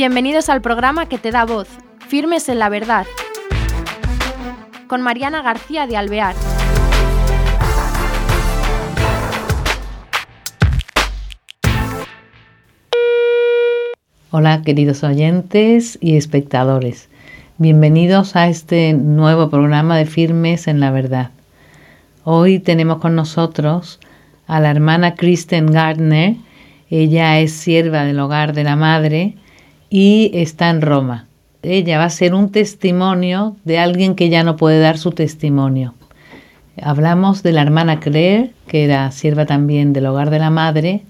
Bienvenidos al programa que te da voz, Firmes en la Verdad, con Mariana García de Alvear. Hola queridos oyentes y espectadores, bienvenidos a este nuevo programa de Firmes en la Verdad. Hoy tenemos con nosotros a la hermana Kristen Gardner, ella es sierva del hogar de la madre y está en Roma. Ella va a ser un testimonio de alguien que ya no puede dar su testimonio. Hablamos de la hermana Claire, que era sierva también del hogar de la madre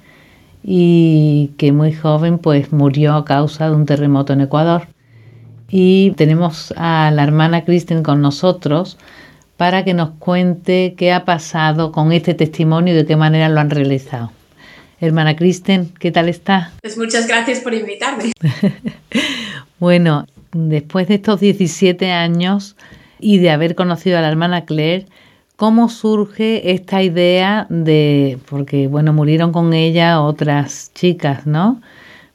y que muy joven pues murió a causa de un terremoto en Ecuador. Y tenemos a la hermana Kristen con nosotros para que nos cuente qué ha pasado con este testimonio y de qué manera lo han realizado. Hermana Kristen, ¿qué tal está? Pues muchas gracias por invitarme. bueno, después de estos 17 años y de haber conocido a la hermana Claire, ¿cómo surge esta idea de, porque bueno, murieron con ella otras chicas, ¿no?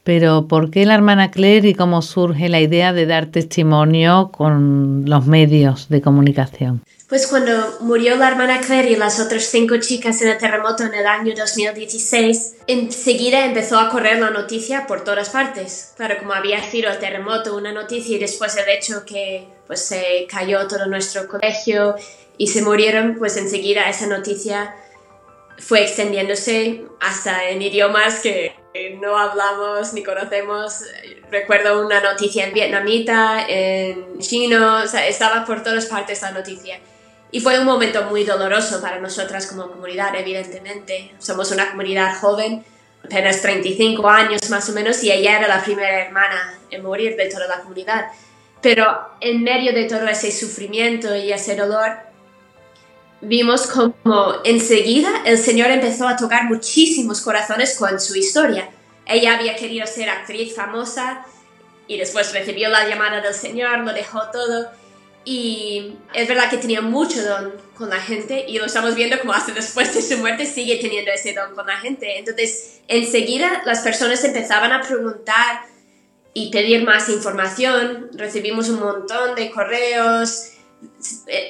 Pero ¿por qué la hermana Claire y cómo surge la idea de dar testimonio con los medios de comunicación? Pues cuando murió la hermana Claire y las otras cinco chicas en el terremoto en el año 2016, enseguida empezó a correr la noticia por todas partes. Claro, como había sido el terremoto una noticia y después el hecho que pues se cayó todo nuestro colegio y se murieron, pues enseguida esa noticia fue extendiéndose hasta en idiomas que no hablamos ni conocemos. Recuerdo una noticia en vietnamita, en chino, o sea, estaba por todas partes la noticia. Y fue un momento muy doloroso para nosotras como comunidad, evidentemente. Somos una comunidad joven, apenas 35 años más o menos, y ella era la primera hermana en morir de toda la comunidad. Pero en medio de todo ese sufrimiento y ese dolor, vimos como enseguida el Señor empezó a tocar muchísimos corazones con su historia. Ella había querido ser actriz famosa y después recibió la llamada del Señor, lo dejó todo y es verdad que tenía mucho don con la gente y lo estamos viendo como hasta después de su muerte sigue teniendo ese don con la gente. Entonces, enseguida las personas empezaban a preguntar y pedir más información. Recibimos un montón de correos,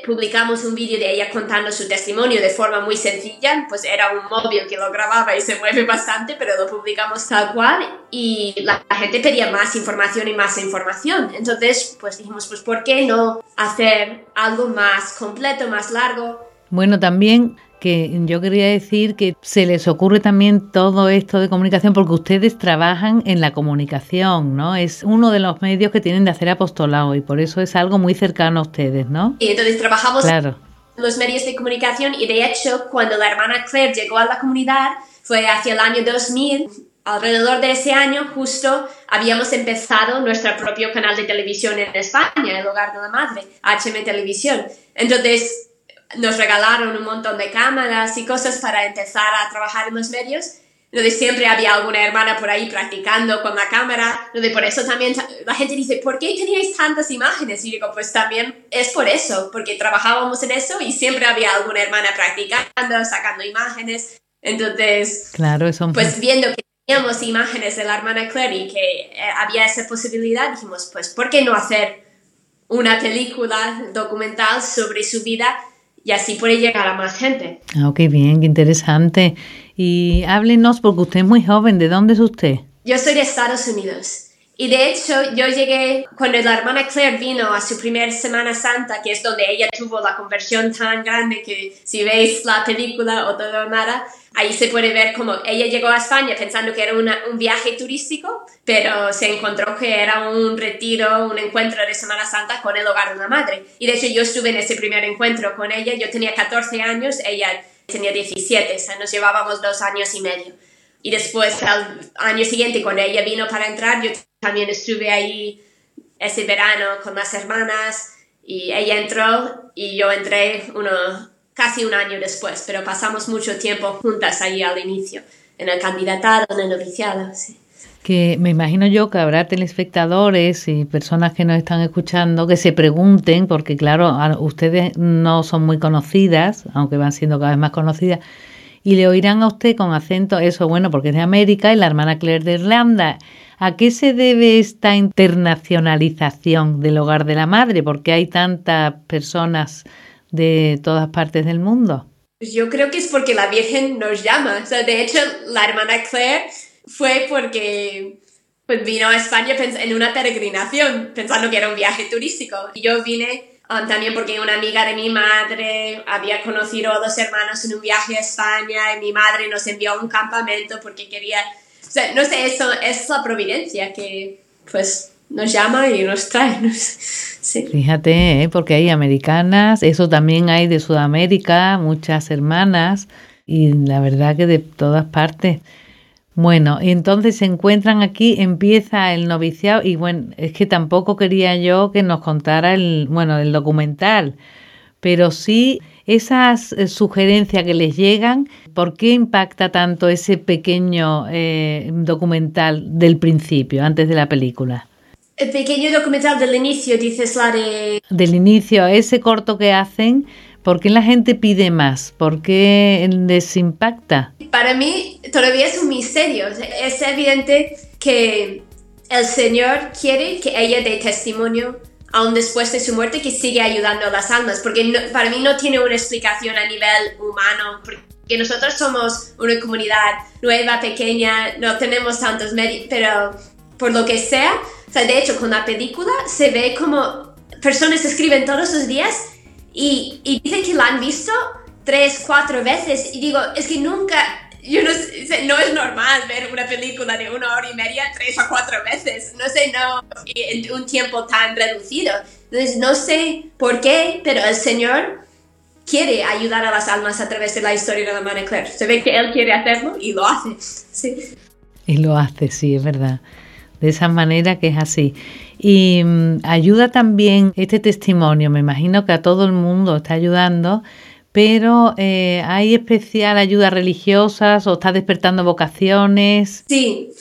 publicamos un vídeo de ella contando su testimonio de forma muy sencilla, pues era un móvil que lo grababa y se mueve bastante, pero lo publicamos tal cual y la, gente pedía más información y más información. Entonces, pues dijimos, pues ¿por qué no hacer algo más completo, más largo? Bueno, también que yo quería decir que se les ocurre también todo esto de comunicación porque ustedes trabajan en la comunicación, ¿no? Es uno de los medios que tienen de hacer apostolado y por eso es algo muy cercano a ustedes, ¿no? Y entonces trabajamos claro. los medios de comunicación y de hecho cuando la hermana Claire llegó a la comunidad fue hacia el año 2000 alrededor de ese año justo habíamos empezado nuestro propio canal de televisión en España, el hogar de la madre, HM Televisión. Entonces, nos regalaron un montón de cámaras y cosas para empezar a trabajar en los medios. donde siempre había alguna hermana por ahí practicando con la cámara. donde por eso también la gente dice, ¿por qué teníais tantas imágenes? Y digo, pues también es por eso, porque trabajábamos en eso y siempre había alguna hermana practicando, sacando imágenes. Entonces, claro, eso pues viendo que teníamos imágenes de la hermana Claire y que eh, había esa posibilidad, dijimos, pues, ¿por qué no hacer una película documental sobre su vida y así puede llegar a más gente. Ah, qué bien, qué interesante. Y háblenos, porque usted es muy joven, ¿de dónde es usted? Yo soy de Estados Unidos. Y de hecho, yo llegué cuando la hermana Claire vino a su primera Semana Santa, que es donde ella tuvo la conversión tan grande que si veis la película o todo nada, ahí se puede ver como ella llegó a España pensando que era un viaje turístico, pero se encontró que era un retiro, un encuentro de Semana Santa con el hogar de la madre. Y de hecho, yo estuve en ese primer encuentro con ella, yo tenía 14 años, ella tenía 17, o sea, nos llevábamos dos años y medio. Y después, al año siguiente, cuando ella vino para entrar, yo también estuve ahí ese verano con las hermanas y ella entró y yo entré uno, casi un año después, pero pasamos mucho tiempo juntas ahí al inicio, en el candidatado, en el noviciado. Que me imagino yo que habrá telespectadores y personas que nos están escuchando que se pregunten, porque claro, ustedes no son muy conocidas, aunque van siendo cada vez más conocidas, y le oirán a usted con acento, eso bueno, porque es de América y la hermana Claire de Irlanda. ¿A qué se debe esta internacionalización del hogar de la madre? ¿Por qué hay tantas personas de todas partes del mundo? Pues yo creo que es porque la Virgen nos llama. O sea, de hecho, la hermana Claire fue porque pues vino a España en una peregrinación, pensando que era un viaje turístico. Y yo vine um, también porque una amiga de mi madre había conocido a dos hermanos en un viaje a España y mi madre nos envió a un campamento porque quería... O sea, no sé, eso es la providencia que pues nos llama y nos trae. Sí. Fíjate, ¿eh? porque hay americanas, eso también hay de Sudamérica, muchas hermanas y la verdad que de todas partes. Bueno, entonces se encuentran aquí, empieza el noviciado y bueno, es que tampoco quería yo que nos contara el, bueno, el documental, pero sí esas eh, sugerencias que les llegan, ¿por qué impacta tanto ese pequeño eh, documental del principio, antes de la película? El pequeño documental del inicio, dices la de... Del inicio, ese corto que hacen, ¿Por qué la gente pide más? ¿Por qué les impacta? Para mí todavía es un misterio. Es evidente que el Señor quiere que ella dé testimonio aún después de su muerte que sigue ayudando a las almas, porque para mí no tiene una explicación a nivel humano, porque nosotros somos una comunidad nueva, pequeña, no tenemos tantos medios, pero por lo que sea, o sea, de hecho con la película se ve como personas escriben todos los días y, y dicen que la han visto tres, cuatro veces y digo, es que nunca, yo no, no es normal ver una película de una hora y media tres o cuatro veces, no sé, no, en un tiempo tan reducido. Entonces, no sé por qué, pero el Señor quiere ayudar a las almas a través de la historia de la Madre Claire. Se ve que Él quiere hacerlo y lo hace. Sí. Y lo hace, sí, es verdad. De esa manera que es así. Y mm, ayuda también este testimonio, me imagino que a todo el mundo está ayudando, pero eh, ¿hay especial ayuda religiosas o está despertando vocaciones? Sí,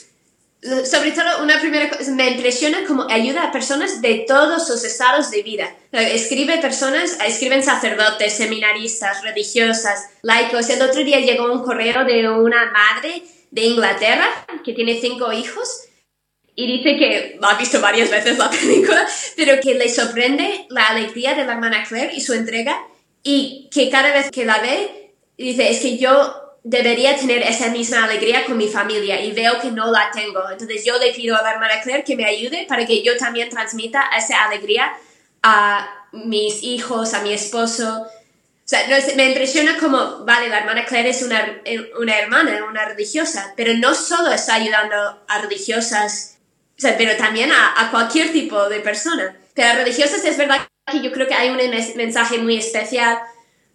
sobre todo una primera cosa, me impresiona cómo ayuda a personas de todos los estados de vida. Escribe personas, escriben sacerdotes, seminaristas, religiosas, laicos. El otro día llegó un correo de una madre de Inglaterra que tiene cinco hijos y dice que ha visto varias veces la película, pero que le sorprende la alegría de la hermana Claire y su entrega y que cada vez que la ve, dice, es que yo debería tener esa misma alegría con mi familia y veo que no la tengo. Entonces yo le pido a la hermana Claire que me ayude para que yo también transmita esa alegría a mis hijos, a mi esposo. O sea, me impresiona como, vale, la hermana Claire es una, una hermana, una religiosa, pero no solo está ayudando a religiosas o sea, pero también a, cualquier tipo de persona. Pero religiosas es verdad que yo creo que hay un mensaje muy especial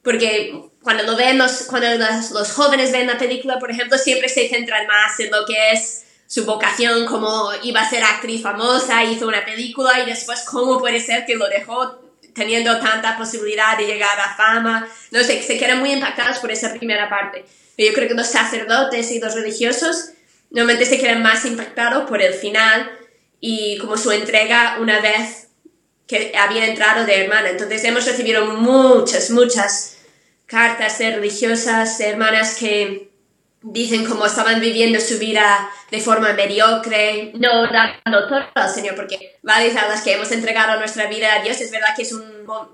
porque cuando lo vemos, cuando los, jóvenes ven la película, por ejemplo, siempre se centran más en lo que es su vocación, como iba a ser actriz famosa, hizo una película y después cómo puede ser que lo dejó teniendo tanta posibilidad de llegar a fama. No sé, se quedan muy impactados por esa primera parte. Yo creo que los sacerdotes y los religiosos normalmente se quedan más impactados por el final y como su entrega una vez que había entrado de hermana. Entonces hemos recibido muchas, muchas cartas de religiosas, de hermanas que dicen cómo estaban viviendo su vida de forma mediocre, no dando todo al Señor, porque varias a las que hemos entregado nuestra vida a Dios, es verdad que es un,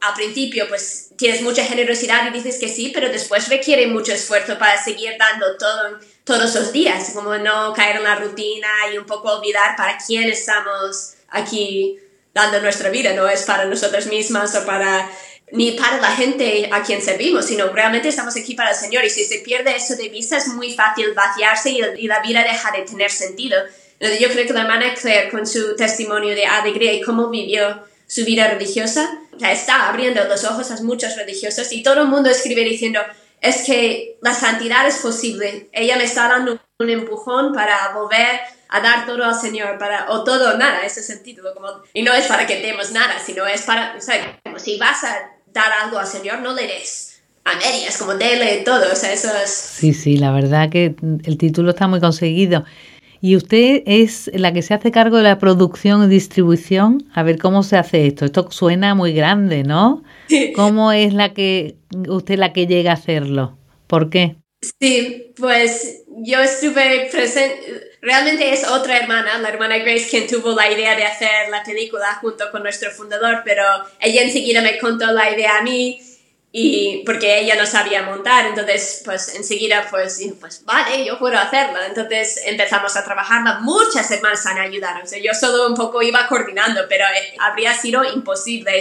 al principio pues tienes mucha generosidad y dices que sí, pero después requiere mucho esfuerzo para seguir dando todo todos los días, como no caer en la rutina y un poco olvidar para quién estamos aquí dando nuestra vida, no es para nosotras mismas o para ni para la gente a quien servimos, sino realmente estamos aquí para el Señor y si se pierde eso de vista es muy fácil vaciarse y, la vida deja de tener sentido. Yo creo que la hermana Claire con su testimonio de alegría y cómo vivió su vida religiosa, está abriendo los ojos a muchos religiosos y todo el mundo escribe diciendo, es que la santidad es posible. Ella me está dando un empujón para volver a dar todo al Señor, para, o todo o nada, ese sentido. Como, y no es para que demos nada, sino es para, o sea, como si vas a dar algo al Señor, no le des a medias, como dele todo, o sea, eso es... Sí, sí, la verdad que el título está muy conseguido. Y usted es la que se hace cargo de la producción y distribución. A ver cómo se hace esto. Esto suena muy grande, ¿no? ¿Cómo es la que usted la que llega a hacerlo? ¿Por qué? Sí, pues yo estuve presente, realmente es otra hermana, la hermana Grace, quien tuvo la idea de hacer la película junto con nuestro fundador, pero ella enseguida me contó la idea a mí y porque ella no sabía montar, entonces pues enseguida pues pues vale, yo puedo hacerla, entonces empezamos a trabajarla, muchas hermanas han ayudado, o sea, yo solo un poco iba coordinando, pero eh, habría sido imposible.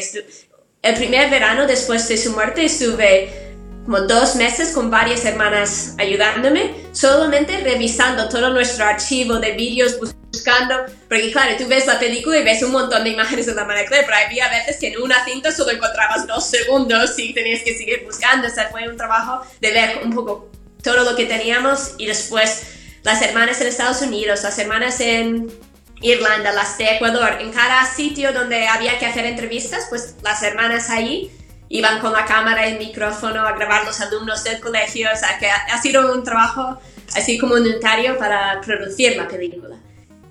El primer verano después de su muerte estuve como dos meses con varias hermanas ayudándome, solamente revisando todo nuestro archivo de vídeos, buscando, porque claro, tú ves la película y ves un montón de imágenes de la Claire, pero había veces que en una cinta solo encontrabas dos segundos y tenías que seguir buscando, o sea, fue un trabajo de ver un poco todo lo que teníamos y después las hermanas en Estados Unidos, las hermanas en Irlanda, las de Ecuador, en cada sitio donde había que hacer entrevistas, pues las hermanas ahí iban con la cámara y el micrófono a grabar los alumnos del colegio, o sea que ha, sido un trabajo así comunitario para producir la película.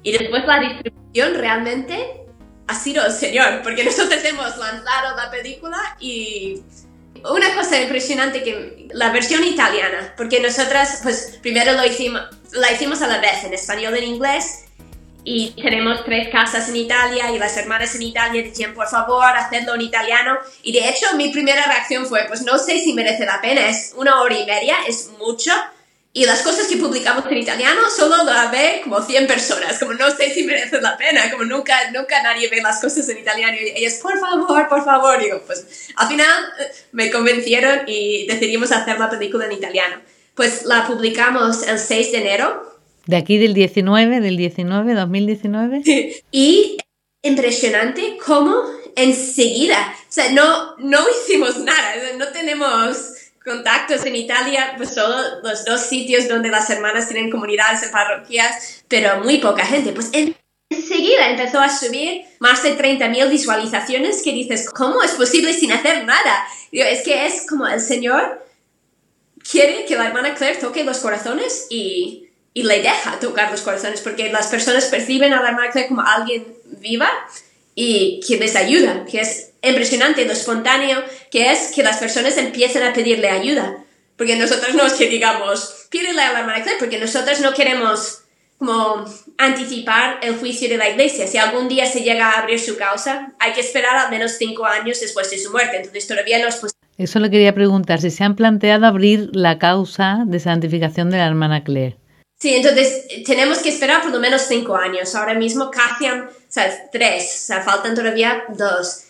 Y después la distribución realmente ha sido el Señor, porque nosotros hemos lanzado la película y una cosa impresionante que la versión italiana, porque nosotras pues primero lo hicimos, la hicimos a la vez en español y en inglés y tenemos tres casas en Italia y las hermanas en Italia decían, por favor, hacedlo en italiano. Y de hecho, mi primera reacción fue, pues no sé si merece la pena, es una hora y media, es mucho. Y las cosas que publicamos en italiano solo lo ve como 100 personas, como no sé si merece la pena, como nunca, nunca nadie ve las cosas en italiano. Y ellas, por favor, por favor. digo, pues al final eh, me convencieron y decidimos hacer la película en italiano. Pues la publicamos el 6 de enero de aquí del 19, del 19, 2019. y impresionante cómo enseguida, o sea, no, no hicimos nada, no tenemos contactos en Italia, pues solo los dos sitios donde las hermanas tienen comunidades en parroquias, pero muy poca gente. Pues enseguida empezó a subir más de 30.000 visualizaciones que dices, ¿cómo es posible sin hacer nada? es que es como el Señor quiere que la hermana Claire toque los corazones y y le deja tocar los corazones porque las personas perciben a la marca como alguien viva y que les ayuda, que es impresionante lo espontáneo que es que las personas empiecen a pedirle ayuda. Porque nosotros no es que digamos, pídele a la hermana porque nosotros no queremos como anticipar el juicio de la iglesia. Si algún día se llega a abrir su causa, hay que esperar al menos cinco años después de su muerte. Entonces todavía no es posible. Eso le quería preguntar, si se han planteado abrir la causa de santificación de la hermana Claire. Sí, entonces tenemos que esperar por lo menos cinco años. Ahora mismo casi han, o sea, tres, o sea, faltan todavía dos.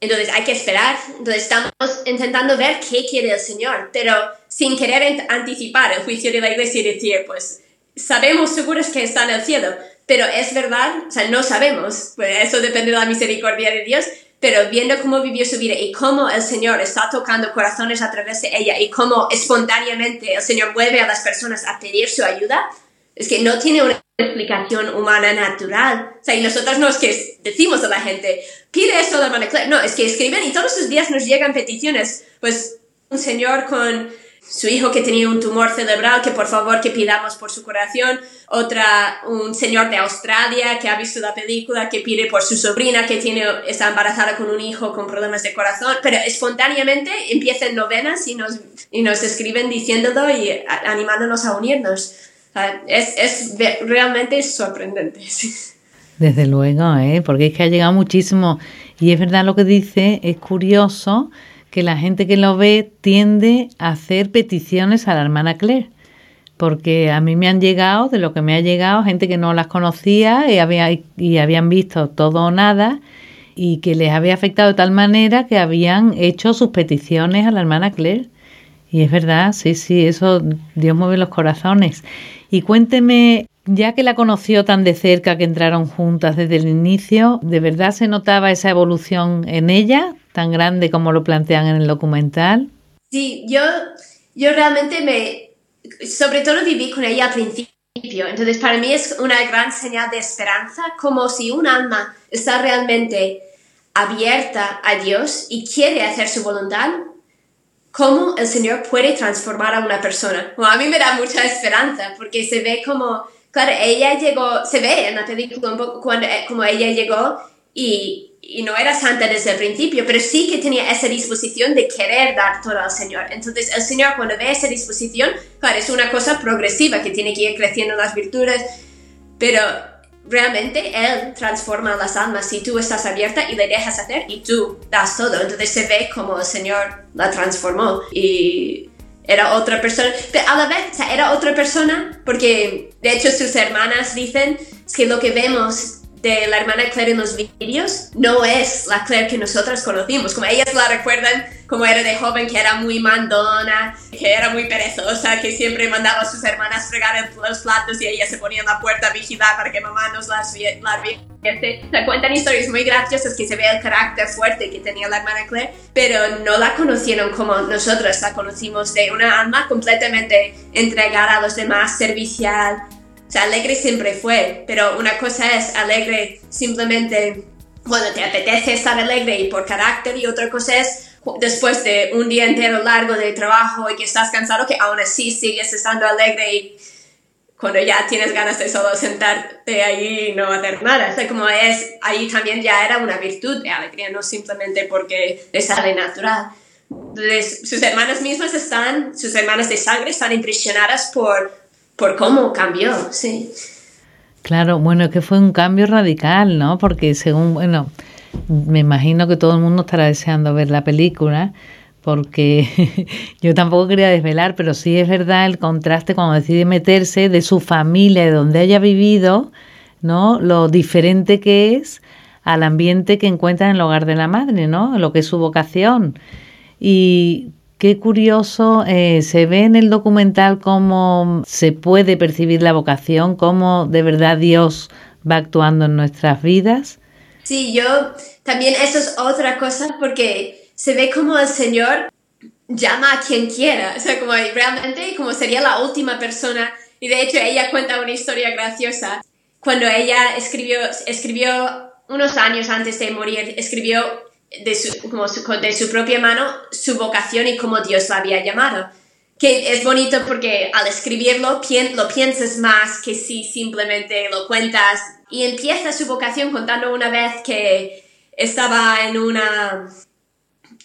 Entonces hay que esperar. Entonces estamos intentando ver qué quiere el Señor, pero sin querer anticipar el juicio de la iglesia y decir, pues sabemos seguros que está en el cielo, pero es verdad, o sea, no sabemos. Pues eso depende de la misericordia de Dios, pero viendo cómo vivió su vida y cómo el Señor está tocando corazones a través de ella y cómo espontáneamente el Señor vuelve a las personas a pedir su ayuda, es que no tiene una explicación humana natural. O sea, y nosotros no es que decimos a la gente, pide esto de la mano. No, es que escriben y todos los días nos llegan peticiones. Pues un señor con su hijo que tenía un tumor cerebral, que por favor que pidamos por su curación, otra, un señor de Australia que ha visto la película, que pide por su sobrina que tiene, está embarazada con un hijo con problemas de corazón, pero espontáneamente empiezan novenas y nos, y nos escriben diciéndolo y animándonos a unirnos. es, es realmente sorprendente. Desde luego, ¿eh? porque es que ha llegado muchísimo. Y es verdad lo que dice, es curioso que la gente que lo ve tiende a hacer peticiones a la hermana Claire. Porque a mí me han llegado, de lo que me ha llegado, gente que no las conocía y, había, y habían visto todo o nada y que les había afectado de tal manera que habían hecho sus peticiones a la hermana Claire. Y es verdad, sí, sí, eso Dios mueve los corazones. Y cuénteme, ya que la conoció tan de cerca, que entraron juntas desde el inicio, ¿de verdad se notaba esa evolución en ella? Tan grande como lo plantean en el documental? Sí, yo, yo realmente me, sobre todo viví con ella al principio, entonces para mí es una gran señal de esperanza, como si un alma está realmente abierta a Dios y quiere hacer su voluntad, cómo el Señor puede transformar a una persona. a mí me da mucha esperanza porque se ve como, claro, ella llegó, se ve en la película un poco cuando, eh, como ella llegó y y no era santa desde el principio, pero sí que tenía esa disposición de querer dar todo al Señor. Entonces el Señor cuando ve esa disposición, claro, es una cosa progresiva que tiene que ir creciendo las virtudes, pero realmente Él transforma las almas si tú estás abierta y le dejas hacer y tú das todo. Entonces se ve como el Señor la transformó y era otra persona, pero a la vez, o sea, era otra persona porque de hecho sus hermanas dicen que lo que vemos de la hermana Claire en los vídeos no es la Claire que nosotras conocimos. Como ellas la recuerdan como era de joven, que era muy mandona, que era muy perezosa, que siempre mandaba a sus hermanas fregar los platos y ella se ponía en la puerta a vigilar para que mamá nos las viese. Se cuentan historias muy graciosas que se ve el carácter fuerte que tenía la hermana Claire, pero no la conocieron como nosotras la conocimos de una alma completamente entregada a los demás, servicial, o sea, alegre siempre fue, pero una cosa es alegre simplemente cuando te apetece estar alegre y por carácter y otra cosa es después de un día entero largo de trabajo y que estás cansado que aún así sigues estando alegre y cuando ya tienes ganas de solo sentarte ahí y no hacer nada. O sea, como es, ahí también ya era una virtud de alegría, no simplemente porque le sale natural. Entonces, sus hermanas mismas están, sus hermanas de sangre están impresionadas por por cómo cambió, sí. Claro, bueno, que fue un cambio radical, ¿no? Porque según, bueno, me imagino que todo el mundo estará deseando ver la película, porque yo tampoco quería desvelar, pero sí es verdad el contraste cuando decide meterse de su familia, de donde haya vivido, ¿no? Lo diferente que es al ambiente que encuentra en el hogar de la madre, ¿no? Lo que es su vocación. Y Qué curioso, eh, se ve en el documental cómo se puede percibir la vocación, cómo de verdad Dios va actuando en nuestras vidas. Sí, yo también eso es otra cosa porque se ve como el Señor llama a quien quiera, o sea, como realmente como sería la última persona. Y de hecho ella cuenta una historia graciosa. Cuando ella escribió, escribió unos años antes de morir, escribió de su, como de su propia mano su vocación y cómo Dios la había llamado. Que es bonito porque al escribirlo lo piensas más que si simplemente lo cuentas. Y empieza su vocación contando una vez que estaba en una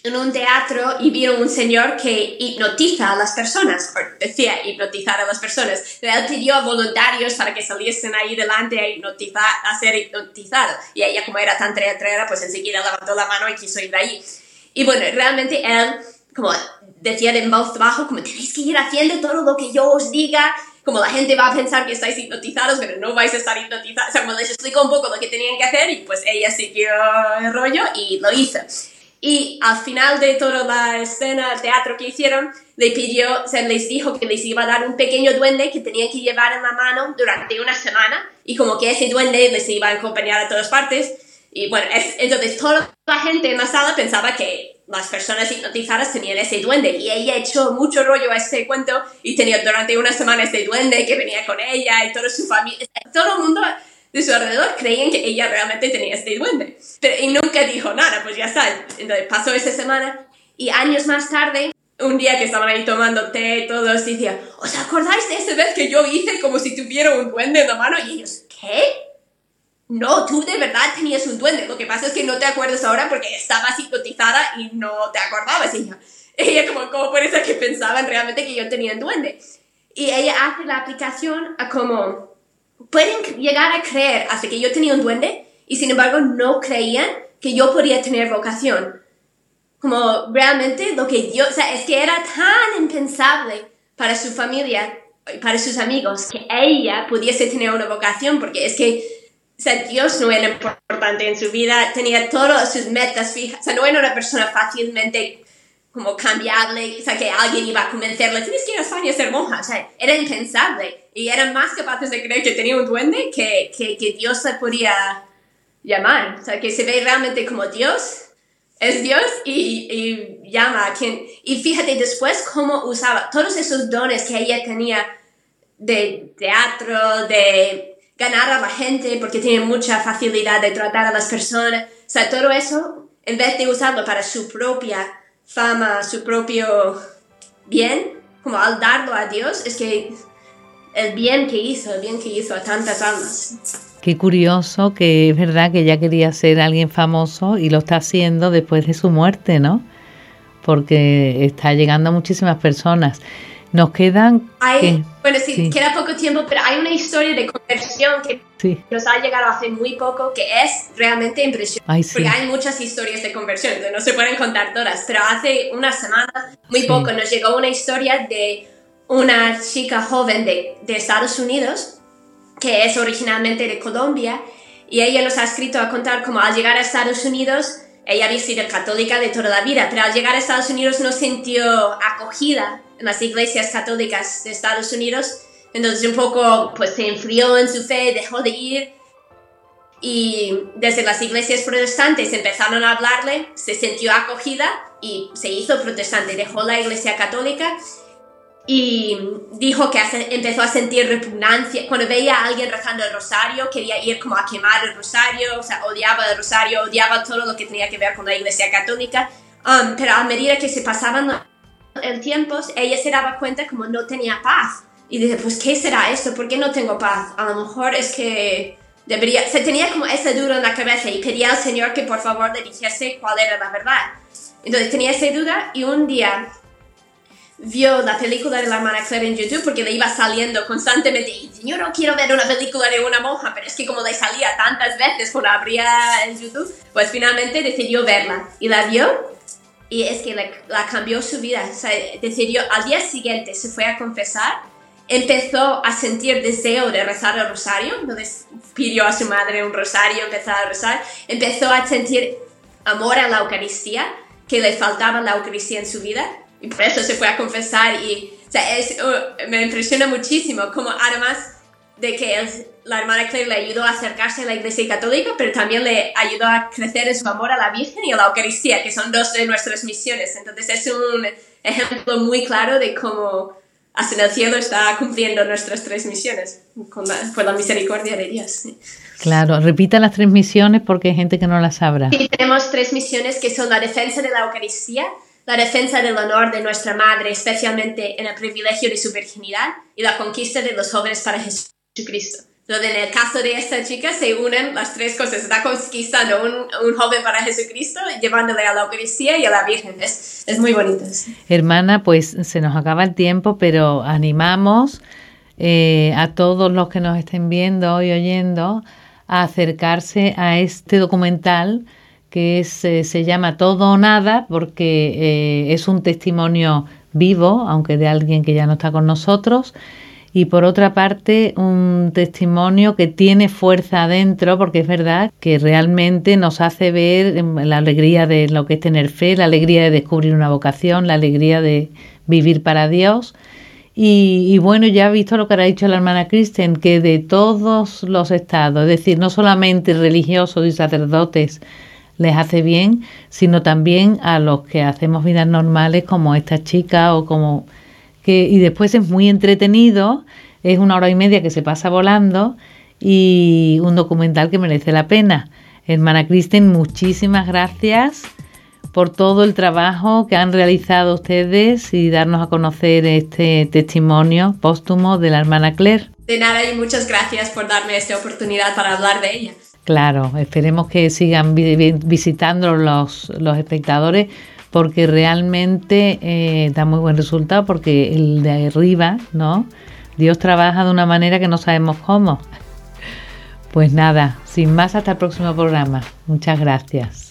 en un teatro y vieron un señor que hipnotiza a las personas, o decía hipnotizar a las personas. Él pidió a voluntarios para que saliesen ahí delante a, hipnotizar, a ser hipnotizado. Y ella, como era tan teatrera, pues enseguida levantó la mano y quiso ir de ahí. Y bueno, realmente él, como decía en voz bajo, como tenéis que ir haciendo todo lo que yo os diga, como la gente va a pensar que estáis hipnotizados, pero no vais a estar hipnotizados. O sea, como les explicó un poco lo que tenían que hacer y pues ella siguió el rollo y lo hizo. Y al final de toda la escena, el teatro que hicieron, le pidió, se les dijo que les iba a dar un pequeño duende que tenían que llevar en la mano durante una semana y como que ese duende les iba a acompañar a todas partes. Y bueno, entonces toda la gente en la sala pensaba que las personas hipnotizadas tenían ese duende y ella echó mucho rollo a este cuento y tenía durante una semana este duende que venía con ella y toda su familia, todo el mundo de su alrededor creían que ella realmente tenía este duende. Pero, y nunca dijo nada, pues ya está. Entonces pasó esa semana y años más tarde, un día que estaban ahí tomando té, todos decían, ¿os acordáis de esa vez que yo hice como si tuviera un duende en la mano? Y ellos, ¿qué? No, tú de verdad tenías un duende. Lo que pasa es que no te acuerdas ahora porque estabas hipnotizada y no te acordabas. Y ella, ella como, ¿cómo puede ser que pensaban realmente que yo tenía un duende? Y ella hace la aplicación a como pueden llegar a creer hasta que yo tenía un duende y sin embargo no creían que yo podía tener vocación. Como realmente lo que Dios, o sea, es que era tan impensable para su familia, para sus amigos, que ella pudiese tener una vocación, porque es que, o sea, Dios no era importante en su vida, tenía todas sus metas fijas, o sea, no era una persona fácilmente como cambiarle, o sea, que alguien iba a convencerle, tienes que ir a España a ser monja, o sea, era impensable. Y eran más capaces de creer que tenía un duende que, que, que Dios se podía llamar. O sea, que se ve realmente como Dios, es Dios y, y llama a quien... Y fíjate después cómo usaba todos esos dones que ella tenía de teatro, de ganar a la gente, porque tiene mucha facilidad de tratar a las personas. O sea, todo eso, en vez de usarlo para su propia fama, su propio bien, como al darlo a Dios, es que el bien que hizo, el bien que hizo a tantas almas. Qué curioso que es verdad que ella quería ser alguien famoso y lo está haciendo después de su muerte, ¿no? Porque está llegando a muchísimas personas. Nos quedan... bueno, sí, queda poco tiempo, pero hay una historia de conversión que nos ha llegado hace muy poco que es realmente impresionante. Porque hay muchas historias de conversión, no se pueden contar todas, pero hace una semana, muy poco, nos llegó una historia de una chica joven de, de Estados Unidos que es originalmente de Colombia y ella nos ha escrito a contar cómo al llegar a Estados Unidos ella había sido católica de toda la vida, pero al llegar a Estados Unidos no sintió acogida en las iglesias católicas de Estados Unidos, entonces un poco pues se enfrió en su fe, dejó de ir. Y desde las iglesias protestantes empezaron a hablarle, se sintió acogida y se hizo protestante, dejó la iglesia católica y dijo que empezó a sentir repugnancia cuando veía a alguien rezando el rosario, quería ir como a quemar el rosario, o sea, odiaba el rosario, odiaba todo lo que tenía que ver con la iglesia católica, um, pero a medida que se pasaban el tiempo, ella se daba cuenta como no tenía paz. Y dice, pues, ¿qué será esto? ¿Por qué no tengo paz? A lo mejor es que debería, se tenía como ese duro en la cabeza y pedía al Señor que por favor le dijese cuál era la verdad. Entonces tenía esa duda y un día vio la película de la hermana Claire en YouTube porque le iba saliendo constantemente y yo no quiero ver una película de una monja, pero es que como le salía tantas veces por abría en YouTube, pues finalmente decidió verla y la vio y es que la, cambió su vida. O sea, decidió, al día siguiente se fue a confesar, empezó a sentir deseo de rezar el rosario, entonces pidió a su madre un rosario, empezó a rezar, empezó a sentir amor a la Eucaristía, que le faltaba la Eucaristía en su vida y por eso se fue a confesar y o sea, es, uh, me impresiona muchísimo como además de que la hermana Claire le ayudó a acercarse a la iglesia católica, pero también le ayudó a crecer en su amor a la Virgen y a la Eucaristía, que son dos de nuestras misiones. Entonces es un ejemplo muy claro de cómo hasta el cielo está cumpliendo nuestras tres misiones con la, por la misericordia de Dios. Claro, repita las tres misiones porque hay gente que no las sabrá. Sí, tenemos tres misiones que son la defensa de la Eucaristía, la defensa del honor de nuestra Madre, especialmente en el privilegio de su virginidad, y la conquista de los jóvenes para Jesucristo. Donde en el caso de esta chica se unen las tres cosas. Está conquistando un, un joven para Jesucristo, llevándole a la Eucaristía y a la Virgen. Es, es muy bonito. Hermana, pues se nos acaba el tiempo, pero animamos eh, a todos los que nos estén viendo y oyendo a acercarse a este documental que es, eh, se llama Todo o Nada porque eh, es un testimonio vivo, aunque de alguien que ya no está con nosotros, y por otra parte un testimonio que tiene fuerza adentro, porque es verdad que realmente nos hace ver em, la alegría de lo que es tener fe, la alegría de descubrir una vocación, la alegría de vivir para Dios. Y, bueno, ya ha visto lo que ha dicho la hermana Kristen, que de todos los estados, es decir, no solamente religiosos y sacerdotes, les hace bien, sino también a los que hacemos vidas normales como esta chica o como que y después es muy entretenido, es una hora y media que se pasa volando y un documental que merece la pena. Hermana Kristen, muchísimas gracias por todo el trabajo que han realizado ustedes y darnos a conocer este testimonio póstumo de la hermana Claire. De nada y muchas gracias por darme esta oportunidad para hablar de ella. Claro, esperemos que sigan visitando los, los espectadores porque realmente eh, da muy buen resultado porque el de arriba, ¿no? Dios trabaja de una manera que no sabemos cómo. Pues nada, sin más hasta el próximo programa. Muchas gracias.